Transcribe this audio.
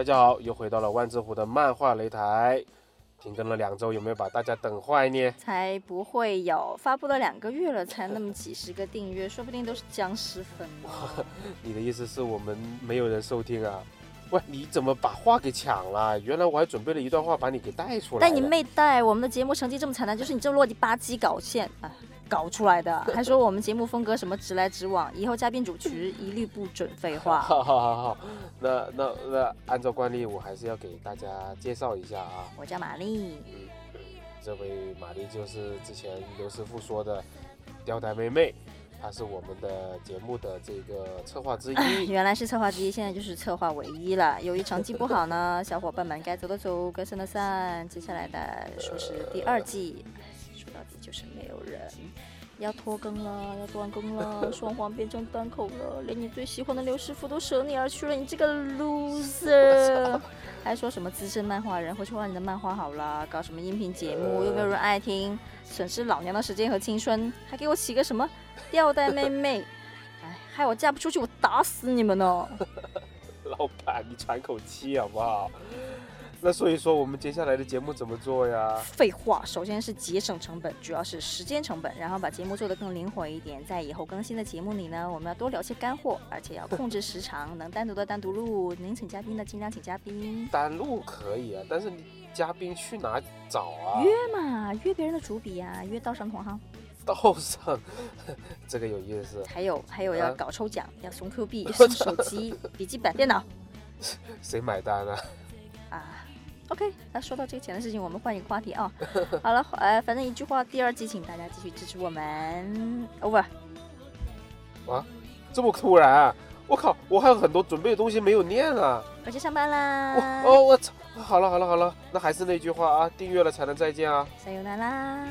大家好，又回到了万字湖的漫画擂台，停更了两周，有没有把大家等坏呢？才不会有，发布了两个月了，才那么几十个订阅，说不定都是僵尸粉。你的意思是我们没有人收听啊？喂，你怎么把话给抢了？原来我还准备了一段话把你给带出来。但你没带，我们的节目成绩这么惨淡，就是你这落地吧唧搞线啊搞出来的，还说我们节目风格什么直来直往，以后嘉宾主持 一律不准废话。好好好好，那那那按照惯例，我还是要给大家介绍一下啊。我叫玛丽，嗯，这位玛丽就是之前刘师傅说的吊带妹妹，她是我们的节目的这个策划之一。原来是策划之一，现在就是策划唯一了。由于成绩不好呢，小伙伴们该走的走，该散的散。接下来的说是第二季，说到底就是没有人。要拖更了，要断更了，双簧变成单口了，连你最喜欢的刘师傅都舍你而去了，你这个 loser！还说什么资深漫画人回去画你的漫画好了，搞什么音频节目又没有人爱听，损失老娘的时间和青春，还给我起个什么吊带妹妹，哎，害我嫁不出去，我打死你们哦！老板，你喘口气好不好？那所以说，我们接下来的节目怎么做呀？废话，首先是节省成本，主要是时间成本，然后把节目做得更灵活一点。在以后更新的节目里呢，我们要多聊些干货，而且要控制时长，能单独的单独录，能请嘉宾的尽量请嘉宾。单录可以啊，但是你嘉宾去哪找啊？约嘛，约别人的主笔呀，约道上同行。道上，这个有意思。还有还有要搞抽奖，要送 Q 币、送手机、笔记本电脑。谁买单啊？啊。OK，那说到这个钱的事情，我们换一个话题啊。好了，呃，反正一句话，第二季请大家继续支持我们。Over。啊？这么突然啊？我靠，我还有很多准备的东西没有念啊。我去上班啦。我哦，我操！好了好了好了，那还是那句话啊，订阅了才能再见啊。加油啦啦！